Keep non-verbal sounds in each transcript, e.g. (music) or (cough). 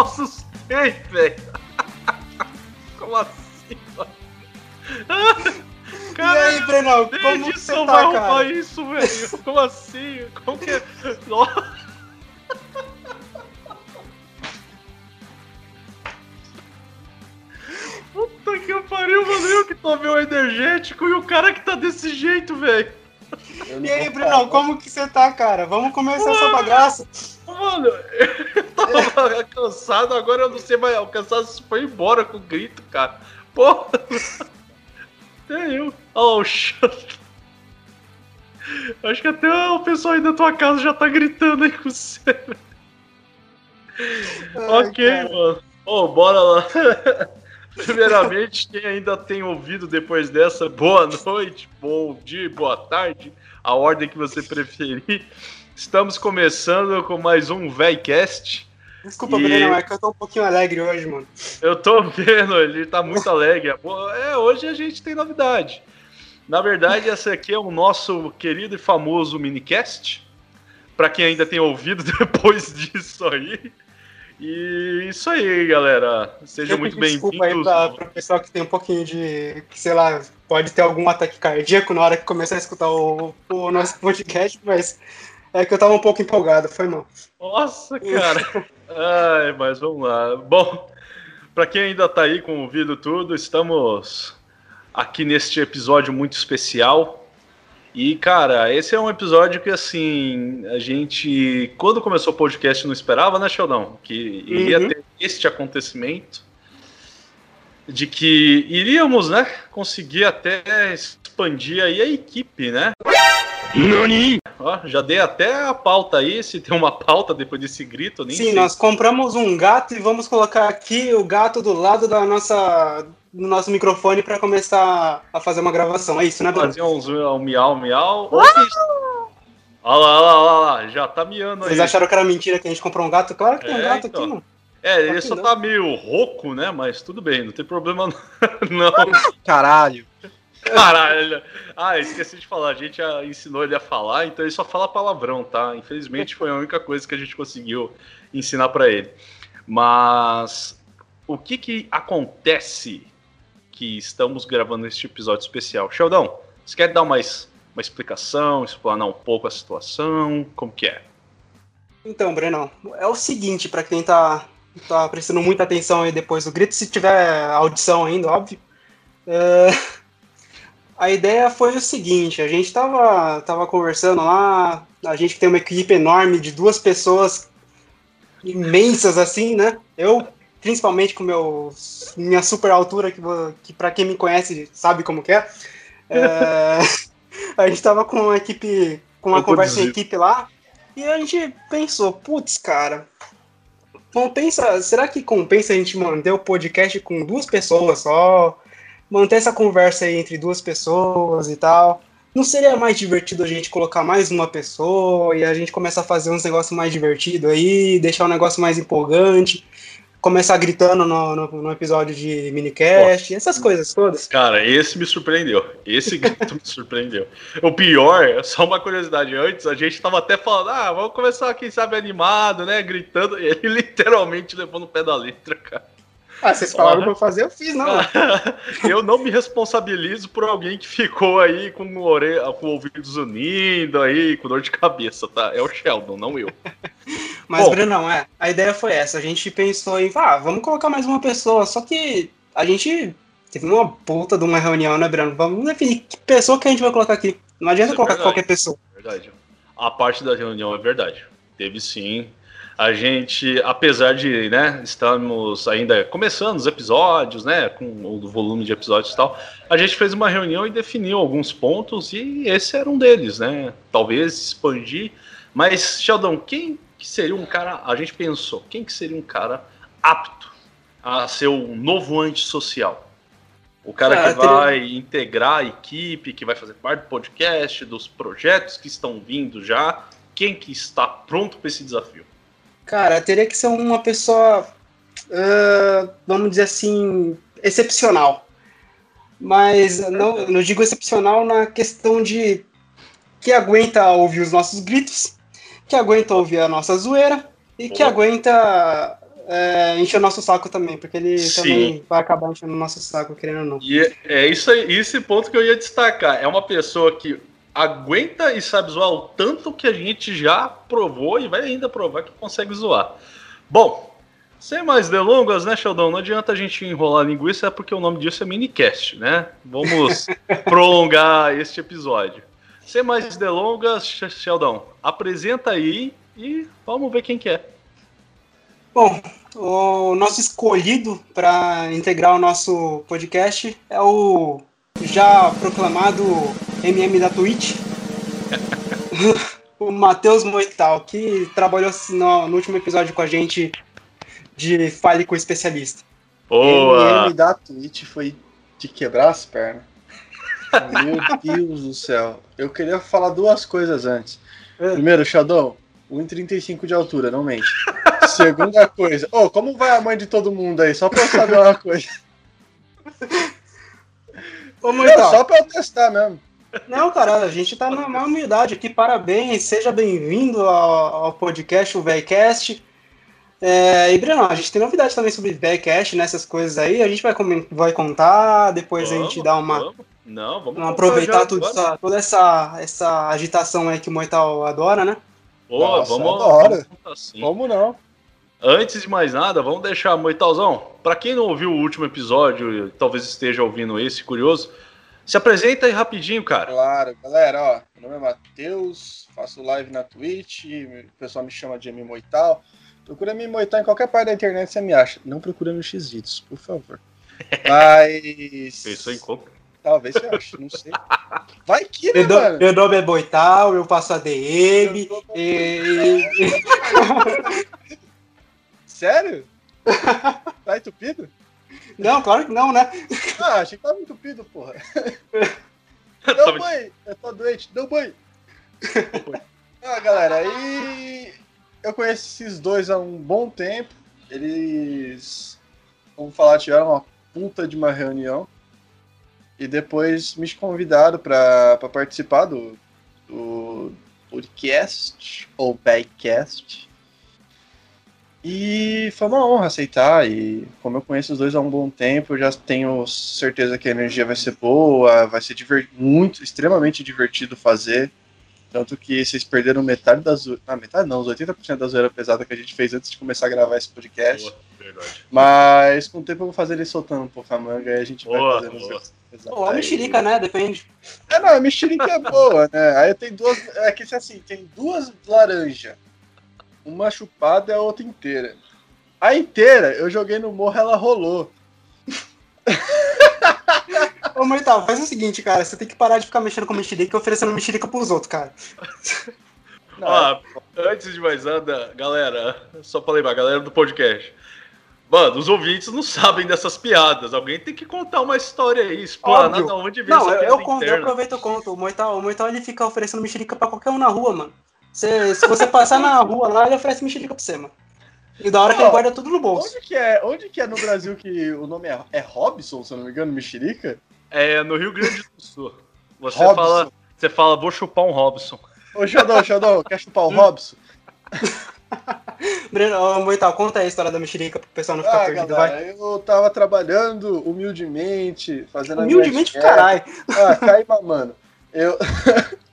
assustei, velho. (laughs) Como assim, mano? e aí, Brenão, como você tá, vai arrumar isso, velho? Como assim? Como que é? Nossa. Puta que pariu, mano. Eu que tomei o energético e o cara que tá desse jeito, velho. E aí, Bruno, como que você tá, cara? Vamos começar mano, essa bagaça. Mano, tava cansado, agora eu não sei mais. O cansaço foi embora com o grito, cara. Porra. Até eu. Olha o chato. Acho que até o pessoal aí da tua casa já tá gritando aí com você. Ai, ok, cara. mano. Ô, oh, bora lá. Primeiramente, quem ainda tem ouvido depois dessa, boa noite, bom dia, boa tarde, a ordem que você preferir. Estamos começando com mais um VEICast. Desculpa, e... Breno, é que eu tô um pouquinho alegre hoje, mano. Eu tô (laughs) vendo, ele tá muito alegre. É, hoje a gente tem novidade. Na verdade, essa aqui é o nosso querido e famoso minicast. Para quem ainda tem ouvido (laughs) depois disso aí. E isso aí, galera. Sejam muito bem-vindos. Desculpa aí para o pessoal que tem um pouquinho de. que, sei lá, pode ter algum ataque cardíaco na hora que começar a escutar o, o nosso podcast, mas é que eu tava um pouco empolgado, foi mal. Nossa, cara. Ai, mas vamos lá. Bom, para quem ainda tá aí com ouvido tudo, estamos aqui neste episódio muito especial. E, cara, esse é um episódio que, assim, a gente, quando começou o podcast, não esperava, né, Sheldon? Que iria uhum. ter este acontecimento. De que iríamos, né, conseguir até expandir aí a equipe, né? Nani? Ó, já dei até a pauta aí, se tem uma pauta depois desse grito, nem Sim, sei. nós compramos um gato e vamos colocar aqui o gato do lado da nossa no nosso microfone para começar a fazer uma gravação. É isso, né, Bruno? Fazer uns um miau, miau. Olha lá, olha lá, olha lá, já tá miando aí. Vocês acharam que era mentira que a gente comprou um gato? Claro que tem um é, gato então. aqui, mano. É, ele só não. tá meio rouco, né? Mas tudo bem, não tem problema (laughs) não. Caralho. Caralho. Ah, esqueci de falar. A gente ensinou ele a falar, então ele só fala palavrão, tá? Infelizmente foi a única coisa que a gente conseguiu ensinar para ele. Mas o que que acontece que estamos gravando este episódio especial. Sheldon, você quer dar mais uma explicação, explanar um pouco a situação? Como que é? Então, Breno, é o seguinte, para quem tá, tá prestando muita atenção aí depois do grito, se tiver audição ainda, óbvio. É, a ideia foi o seguinte, a gente tava, tava conversando lá, a gente tem uma equipe enorme de duas pessoas imensas assim, né? Eu principalmente com meu, minha super altura, que, que para quem me conhece sabe como que é. é (laughs) a gente tava com uma equipe, com uma conversa em equipe lá, e a gente pensou, putz, cara, compensa, será que compensa a gente manter o podcast com duas pessoas só? Manter essa conversa aí entre duas pessoas e tal. Não seria mais divertido a gente colocar mais uma pessoa e a gente começar a fazer uns negócios mais divertidos aí, deixar o negócio mais empolgante? começar gritando no, no, no, episódio de minicast, essas coisas todas. Cara, esse me surpreendeu. Esse (laughs) grito me surpreendeu. O pior, só uma curiosidade, antes a gente tava até falando, ah, vamos começar, quem sabe, animado, né? Gritando, (laughs) ele literalmente levou no pé da letra, cara. Ah, vocês falaram pra eu fazer, eu fiz, não. (laughs) eu não me responsabilizo por alguém que ficou aí com o, ore... com o ouvidos unindo aí, com dor de cabeça, tá? É o Sheldon, não eu. (laughs) Mas, Bom, Brunão, é, a ideia foi essa. A gente pensou em, ah, vamos colocar mais uma pessoa, só que a gente teve uma puta de uma reunião, né, Bruno? Vamos definir que pessoa que a gente vai colocar aqui. Não adianta é colocar verdade, qualquer pessoa. Verdade. A parte da reunião é verdade. Teve sim a gente, apesar de, né, estamos ainda começando os episódios, né, com o volume de episódios e tal, a gente fez uma reunião e definiu alguns pontos e esse era um deles, né? Talvez expandir. Mas, Sheldon, quem que seria um cara, a gente pensou, quem que seria um cara apto a ser o novo antissocial? O cara ah, que vai teria... integrar a equipe, que vai fazer parte do podcast, dos projetos que estão vindo já. Quem que está pronto para esse desafio? Cara, teria que ser uma pessoa, uh, vamos dizer assim, excepcional. Mas não, não digo excepcional na questão de que aguenta ouvir os nossos gritos, que aguenta ouvir a nossa zoeira e que aguenta é, encher o nosso saco também, porque ele Sim. também vai acabar enchendo o nosso saco, querendo ou não. E é- é isso aí, esse ponto que eu ia destacar. É uma pessoa que aguenta e sabe zoar o tanto que a gente já provou e vai ainda provar que consegue zoar. Bom, sem mais delongas, né, Sheldon? Não adianta a gente enrolar a linguiça, é porque o nome disso é minicast, né? Vamos (laughs) prolongar este episódio. Sem mais delongas, Sh- Sheldon, apresenta aí e vamos ver quem que é. Bom, o nosso escolhido para integrar o nosso podcast é o já proclamado MM da Twitch, (laughs) o Matheus Moital, que trabalhou no, no último episódio com a gente de Fale com o Especialista. Boa! MM da Twitch foi de quebrar as pernas. (laughs) Meu Deus do céu. Eu queria falar duas coisas antes. É. Primeiro, Shadow, 1,35 de altura, não mente. (laughs) Segunda coisa, ô, como vai a mãe de todo mundo aí? Só pra eu saber uma coisa. Ô, Não, Moital, só pra eu testar mesmo. Não, cara, a gente tá na maior humildade aqui. Parabéns, seja bem-vindo ao, ao podcast, o VECast. É, e, Breno, a gente tem novidades também sobre VECast, nessas coisas aí. A gente vai, vai contar, depois a gente Vamos, dá uma. vamos. Não, vamos Vamos aproveitar já tudo essa- toda essa, essa agitação aí que o Moital adora, né? Boa, Nossa, vamos, adoro. vamos contar sim. Como não? Antes de mais nada, vamos deixar, Moitalzão, para quem não ouviu o último episódio, e talvez esteja ouvindo esse, curioso, se apresenta aí rapidinho, cara. Claro, galera, ó. Meu nome é Matheus, faço live na Twitch, o pessoal me chama de MM Moital. Procura me Moital em qualquer parte da internet, você me acha. Não procura no X-Vídeos, por favor. (laughs) Mas. Pensou em como? Talvez você ache, não sei. Vai que, né, Meu, mano? meu nome é Boital, eu faço ADM. E- (laughs) Sério? Tá entupido? Não, claro que não, né? Ah, achei que tava entupido, porra. Deu banho! Eu tô doente, deu banho! ah, galera, aí eu conheço esses dois há um bom tempo. Eles, vamos falar, tiveram uma puta de uma reunião. E depois me convidaram pra, pra participar do, do podcast, ou Backcast. E foi uma honra aceitar. E como eu conheço os dois há um bom tempo, eu já tenho certeza que a energia vai ser boa, vai ser muito, extremamente divertido fazer. Tanto que vocês perderam metade da zoeira. Ah, metade não, os 80% da zoeira pesada que a gente fez antes de começar a gravar esse podcast. Boa, verdade. Mas com o tempo eu vou fazer ele soltando um pouco a manga e a gente vai Boa, fazendo os boa. pesadas. Pô, a mexerica, né? Depende. É, não, a mexerica é boa, né? Aí tem duas. É que assim, tem duas laranjas. Uma chupada e a outra inteira. A inteira, eu joguei no morro, ela rolou. (laughs) Ô, Moital, faz o seguinte, cara. Você tem que parar de ficar mexendo com mexerica e oferecendo mexerica pros outros, cara. (laughs) Não, Ah, antes de mais nada, galera, só pra lembrar, galera do podcast. Mano, os ouvintes não sabem dessas piadas. Alguém tem que contar uma história aí, explanar de onde vem Não, essa eu, piada eu, conto, eu aproveito e conto. O Moital, o Moital ele fica oferecendo mexerica pra qualquer um na rua, mano. Você- se você passar na rua lá, ele oferece mexerica pra você, mano. E da hora que ele guarda tudo no bolso. Onde que, é, onde que é no Brasil que o nome é, é Robson, se eu não me engano, mexerica? É, no Rio Grande do Sul. Você Robson. fala, você fala, vou chupar um Robson. Ô, Xandão, Xandão, quer chupar o Robson? (laughs) Breno, Moital, conta aí a história da mexerica pro pessoal não ficar Ah, perdido, vai. galera, eu tava trabalhando humildemente, fazendo a minha Humildemente, caralho. Ah, cai mamando. Eu. (laughs)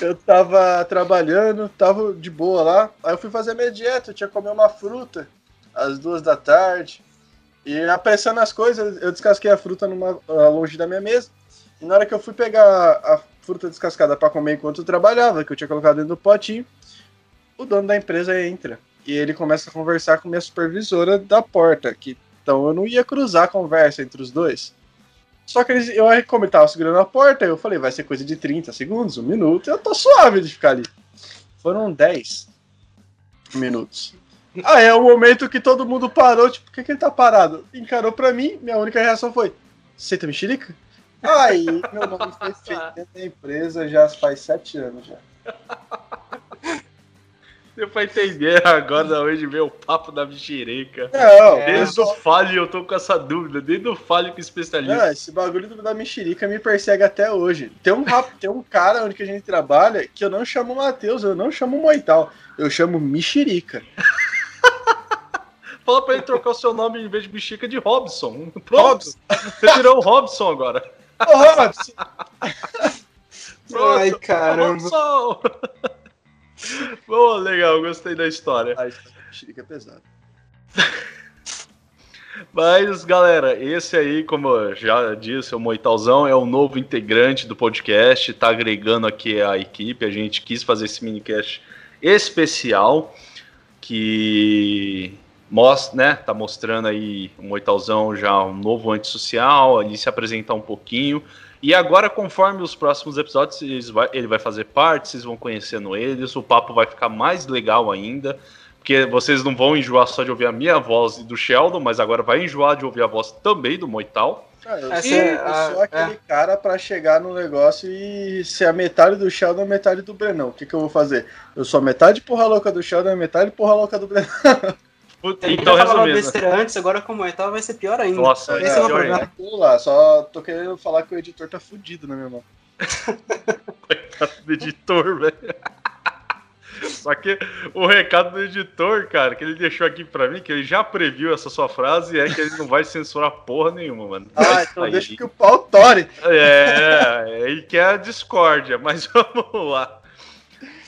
eu tava trabalhando, tava de boa lá. Aí eu fui fazer minha dieta, eu tinha que comer uma fruta às duas da tarde. E apressando as coisas, eu descasquei a fruta numa, ah, longe da minha mesa. E na hora que eu fui pegar a fruta descascada pra comer enquanto eu trabalhava, que eu tinha colocado dentro do potinho, o dono da empresa entra. E ele começa a conversar com minha supervisora da porta, que então eu não ia cruzar a conversa entre os dois. Só que eles, eu, como ele tava segurando a porta, eu falei, vai ser coisa de 30 segundos, um minuto, eu tô suave de ficar ali. Foram 10 minutos. Ah, é o momento que todo mundo parou, tipo, por que, que ele tá parado? Encarou pra mim, minha única reação foi, aceita mexerica? Aí, meu nome foi feito dentro da empresa já faz 7 anos já. Deu pra entender agora da onde veio o papo da mexerica. Não, É. Desde o falho eu tô com essa dúvida, desde o falho o especialista. Não, esse bagulho da mexerica me persegue até hoje. Tem um, rap- tem um cara onde que a gente trabalha que eu não chamo Matheus, eu não chamo Moital, eu chamo mexerica. (laughs) Fala pra ele trocar o seu nome em vez de bexiga de Robson. Pronto. Você virou o Robson agora. Ô, Robson! (laughs) Pronto. Ai, caramba. Robson! Boa, legal, gostei da história. Ah, isso é bexiga pesado. (laughs) Mas, galera, esse aí, como eu já disse, o Moitalzão é o novo integrante do podcast, tá agregando aqui a equipe. A gente quis fazer esse minicast especial que mostra, né, tá mostrando aí o Moitalzão já um novo antissocial, ele se apresentar um pouquinho. E agora, conforme os próximos episódios, vai- ele vai fazer parte, vocês vão conhecendo eles, o papo vai ficar mais legal ainda. Porque vocês não vão enjoar só de ouvir a minha voz e do Sheldon, mas agora vai enjoar de ouvir a voz também do Moital. Ah, eu, Essa é eu a- sou aquele cara pra chegar no negócio e ser a metade do Sheldon a metade do Brenão. O que, que eu vou fazer? Eu sou a metade porra louca do Sheldon e a metade porra louca do Brenão. (laughs) Ele Então, já falava besteira antes, agora como é tal, vai ser pior ainda. Nossa, Esse é o meu pior problema. lá, só tô querendo falar que o editor tá fudido na minha mão. do editor, velho. Só que o recado do editor, cara, que ele deixou aqui pra mim, que ele já previu essa sua frase, é que ele não vai censurar porra nenhuma, mano. Ah, Vai então sair. deixa que o pau tore. É, ele quer a discórdia, mas (laughs) vamos lá.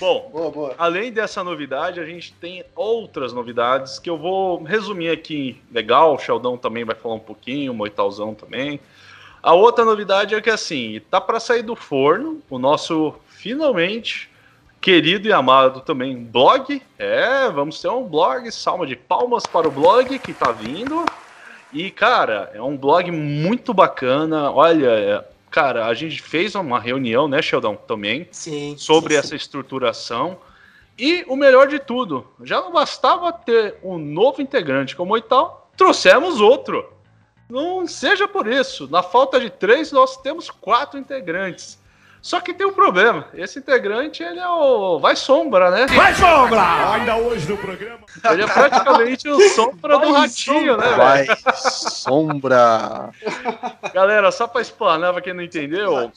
Bom, Boa, boa. Além dessa novidade, a gente tem outras novidades que eu vou resumir aqui. Legal, o Sheldon também vai falar um pouquinho, o Moitalzão também. A outra novidade é que assim, tá para sair do forno o nosso finalmente querido e amado também blog. É, vamos ter um blog, salva de palmas para o blog que tá vindo. E cara, é um blog muito bacana. Olha, é, cara, a gente fez uma reunião, né, Sheldon, também Sim. sobre sim, essa estruturação. E o melhor de tudo, já não bastava ter um novo integrante como o Ital, trouxemos outro. Não seja por isso, na falta de três, nós temos quatro integrantes. Só que tem um problema, esse integrante, ele é o... vai sombra, né? Vai sombra! Ainda hoje no programa. Ele é praticamente o sombra do Vai ratinho, né, velho? Vai, sombra. Galera, só para explanar para quem não entendeu,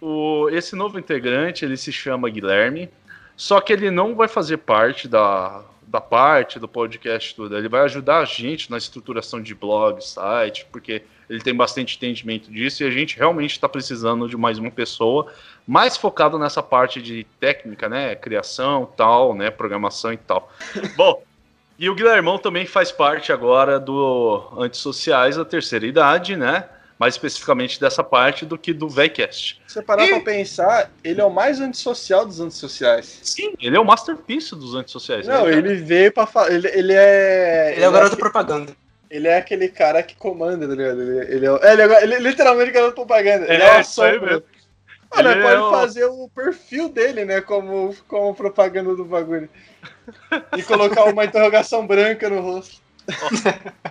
o, esse novo integrante ele se chama Guilherme, só que ele não vai fazer parte da, da parte do podcast tudo. Ele vai ajudar a gente na estruturação de blog, site, porque ele tem bastante entendimento disso e a gente realmente está precisando de mais uma pessoa mais focada nessa parte de técnica, né, criação, tal, né, programação e tal. (laughs) Bom. E o Guilhermão também faz parte agora do Antissociais da Terceira Idade, né? Mais especificamente dessa parte do que do VECast. Se você parar pra pensar, ele é o mais antissocial dos antissociais. Sim, ele é o masterpiece dos antissociais. Não, né? ele veio pra falar. Ele, ele é. Ele é o garoto aque- propaganda. Ele é aquele cara que comanda, tá ligado? Ele, ele é, o- é, ele, é, ele é literalmente garoto propaganda. Ele É, é, o isso aí mesmo. Mano, Ele pode é o- fazer o perfil dele, né? Como, como propaganda do bagulho. E colocar uma interrogação branca no rosto. (laughs)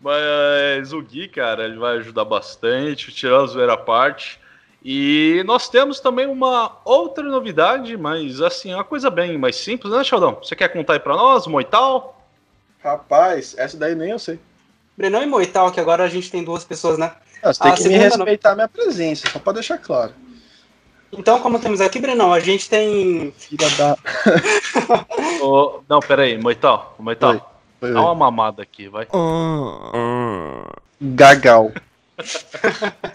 Mas o Gui, cara, ele vai ajudar bastante, tirando a zoeira à parte. E nós temos também uma outra novidade, mas assim, é uma coisa bem mais simples, né, Sheldon? Você quer contar aí pra nós, Moital? Rapaz, essa daí nem eu sei. Brenão e Moital, que agora a gente tem duas pessoas, né? Não, você tem A que me respeitar a minha presença, só pra deixar claro. Então, como temos aqui, Brenão, a gente tem. Filha da. (laughs) Ô, não, peraí, Moital, Moital, Oi. dá uma mamada aqui, vai. Gagal. (laughs)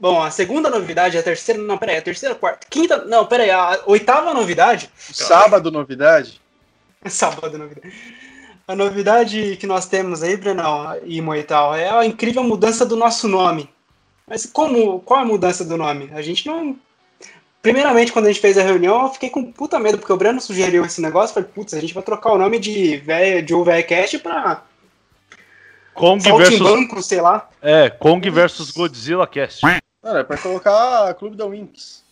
Bom, a segunda novidade, a terceira. Não, peraí, a terceira, quarta, quinta. Não, peraí, a oitava novidade. Sábado, novidade? (laughs) Sábado, novidade. A novidade que nós temos aí, Brenão e Moital, é a incrível mudança do nosso nome. Mas como, qual é a mudança do nome? A gente não. Primeiramente, quando a gente fez a reunião, eu fiquei com puta medo, porque o Breno sugeriu esse negócio. Falei, putz, a gente vai trocar o nome de, véia, de UVCast pra Kong versus, Saltimbanco, sei lá. é, Kong versus Godzilla Cast. Mano, é pra colocar Clube da Winx.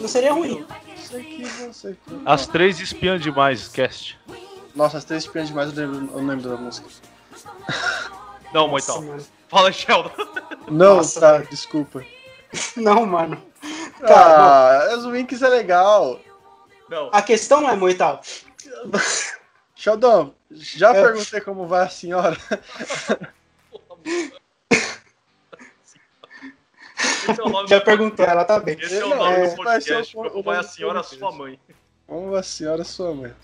Não seria ruim. As três espiãs demais Cast. Nossa, as três espiãs demais, eu lembro, eu lembro da música. (laughs) Não, mano. Fala, Sheldon. Não, Nossa, tá, desculpa. (laughs) Não, mano. Tá, Ah, as Winx é legal. Não. A questão é, Moital, (laughs) Sheldon, já É. perguntei como vai a senhora. Esse é o nome já do- perguntou, ela tá bem. Esse é o Não, nome do vai ser podcast. Como vai a do senhora, sua mãe. Como a senhora sua mãe.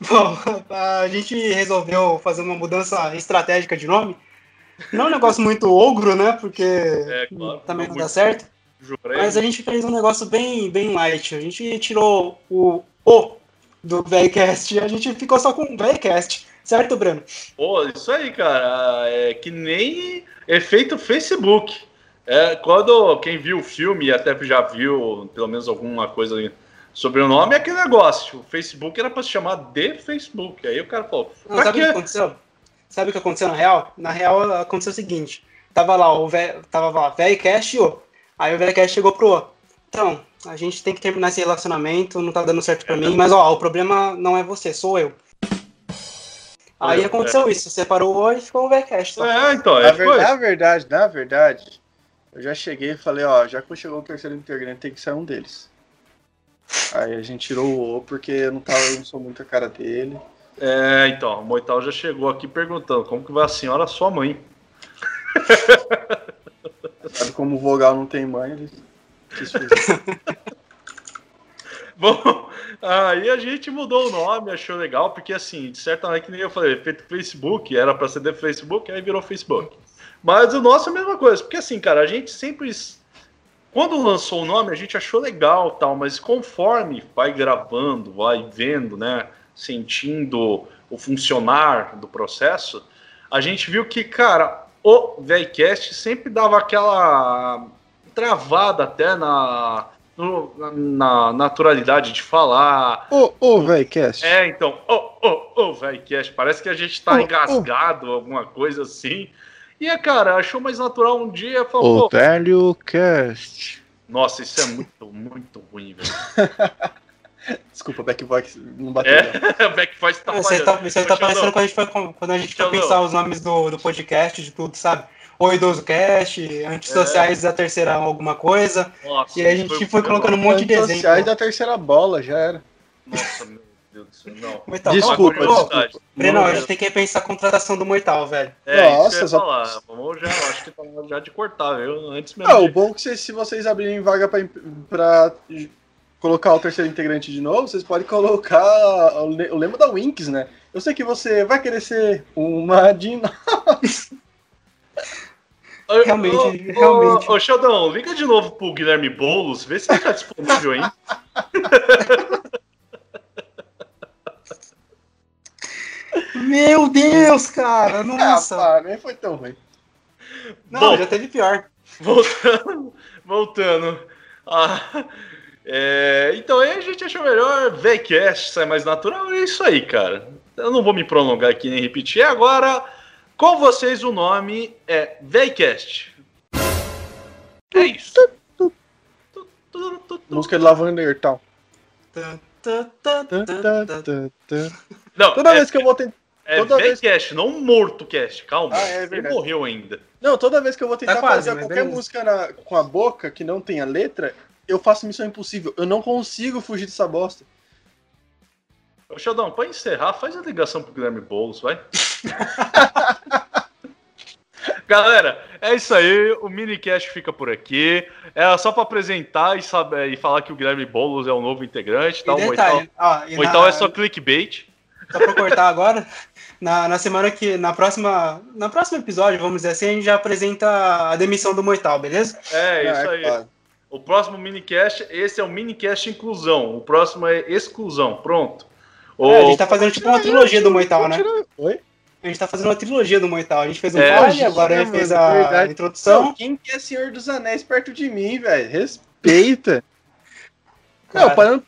Bom, a gente resolveu fazer uma mudança estratégica de nome. Não é um negócio muito ogro, né? Porque É, claro, também não dá certo. Jurei. Mas a gente fez um negócio bem, bem light. A gente tirou o O do VEICast e a gente ficou só com o VEICast. Certo, Breno? Pô, isso aí, cara. É que nem efeito Facebook. É, quando quem viu o filme e até já viu pelo menos alguma coisa sobre o nome, é aquele negócio. O Facebook era pra se chamar de Facebook. Aí o cara falou, Não, sabe o que aconteceu? Sabe o que aconteceu na real? Na real, aconteceu o seguinte. Tava lá o vé, tava lá, VEICast e O. Aí o VEICast chegou pro O. Então, a gente tem que terminar esse relacionamento, não tá dando certo pra mim, mas ó, o problema não é você, sou eu. Aí É. aconteceu isso, separou o O e ficou o VEICast. só. É, então, Na, é, ver- na verdade, na verdade, eu já cheguei e falei, ó, já que chegou o terceiro integrante, tem que ser um deles. Aí a gente tirou o O porque eu não, tava, eu não sou muito a cara dele. É, então, o Moital já chegou aqui perguntando como que vai a senhora, sua mãe. (laughs) Sabe como o Vogal não tem mãe, ele quis fazer. (laughs) Bom, aí a gente mudou o nome, achou legal, porque assim, de certa maneira, que nem eu falei, feito Facebook, era pra ser de Facebook, aí virou Facebook. Mas o nosso é a mesma coisa, porque assim, cara, a gente sempre. Quando lançou o nome, a gente achou legal tal, mas conforme vai gravando, vai vendo, né, sentindo o funcionar do processo, a gente viu que, cara, o VEICast sempre dava aquela travada até na, no- na, na naturalidade de falar. Ô, ô, velho, cast. É, então, ô, ô, ô, VEICast, parece que a gente tá ô. engasgado, alguma coisa assim. E, é, cara, achou mais natural um dia, falou, O velho cast. nossa, isso é muito, muito ruim, velho. (laughs) Desculpa, backbox não bateu. É, o (laughs) Backfire tá Você tá, você tá parecendo quando a gente foi, quando a gente foi pensar os nomes do, do podcast, de tudo, sabe? O Idoso Cast, Antissociais da Terceira alguma coisa. nossa, E a gente foi- foi colocando um monte de desenho. sociais da terceira bola, já era. Nossa, meu Deus do céu, não. Desculpa, desculpa. Breno, a gente tem que repensar a contratação do Moital, velho. É, Nossa, isso só- falar. Vamos já, acho que tá já de cortar, viu? Antes mesmo. Ah, o de- bom é que vocês- se vocês abrirem vaga pra, pra colocar o terceiro integrante de novo, vocês podem colocar o, o lema da Winx, né? Eu sei que você vai querer ser uma de nós. Ô, Realmente, ô, realmente. Ô, ô, Sheldon, liga de novo pro Guilherme Boulos, vê se ele tá disponível, hein? (laughs) Meu Deus, cara, (laughs) Ah, nossa. pá, nem foi tão ruim. Não, bom. já teve pior. Voltando. Voltando. Ah, é, então aí a gente achou melhor VCast, sai mais natural. É isso aí, cara. Eu não vou me prolongar aqui nem repetir. Agora, com vocês, o nome é VCast. É isso. Música de Lavander tal. Tá, tá, tá, tá, tá, tá. Não, Toda é, vez que eu vou tentar. É toda vez- VCast, não MortoCast. Calma, Ah, é ele morreu ainda. Não, toda vez que eu vou tentar Tá quase, fazer qualquer beleza. música na- com a boca que não tenha letra, eu faço missão impossível. Eu não consigo fugir dessa bosta. Ô, Sheldon, pra encerrar, faz a ligação pro Guilherme Boulos, vai. (laughs) Galera, é isso aí. O minicast fica por aqui. É só pra apresentar e, saber, e falar que o Guilherme Boulos é o novo integrante. Tá? E O Moital, detalhe, ó, e o Moital na- é só clickbait. Só pra cortar agora, na, na semana que. Na próxima. Na próximo episódio, vamos dizer assim, a gente já apresenta a demissão do Moital, beleza? É, Ah, isso aí. claro. O próximo minicast, esse é o minicast inclusão. O próximo é exclusão. Pronto. O... É, a gente tá fazendo tipo uma trilogia do Moital, né? Oi? A gente tá fazendo uma trilogia do Moital. A gente fez um É, agora a gente fez a verdade. introdução. Não, quem que é Senhor dos Anéis perto de mim, velho? Respeita. Cara, Não, parando.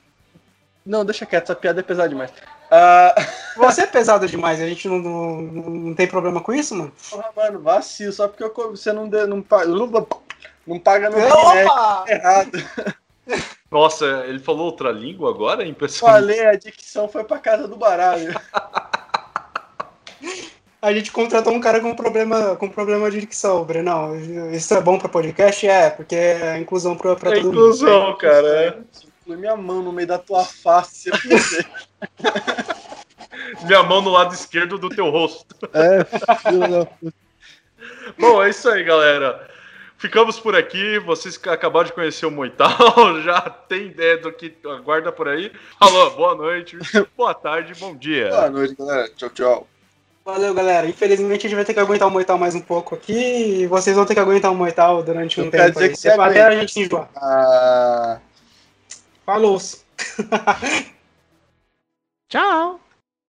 Não, deixa quieto, essa piada é pesada demais. Ah, (laughs) Você é pesado demais, a gente não, não, não tem problema com isso, mano? porra, mano, vacilo, só porque eu você não, dê, não, paga, não paga meu boneco Opa! errado. (laughs) Nossa, ele falou outra língua agora? É impressionante. Falei, a dicção foi pra casa do baralho. (laughs) A gente contratou um cara com problema, com problema de dicção, Brenão. Isso é bom pra podcast? É, porque é inclusão pra, pra É todo mundo. inclusão, cara. Põe minha mão no meio da tua face. quiser. (laughs) Minha mão no lado esquerdo do teu rosto. é, filho da puta. Bom, é isso aí, galera. ficamos por aqui. Vocês que acabaram de conhecer o Moital, (laughs) já tem ideia do que aguarda por aí. Falou, boa noite, boa tarde, bom dia. Boa noite, galera. Tchau, tchau. Valeu, galera. Infelizmente a gente vai ter que aguentar o Moital mais um pouco aqui e vocês vão ter que aguentar o Moital durante um Não quer tempo. dizer aí. que você Até aguenta. a gente se enjoar. Ah... Falou! (laughs) Tchau.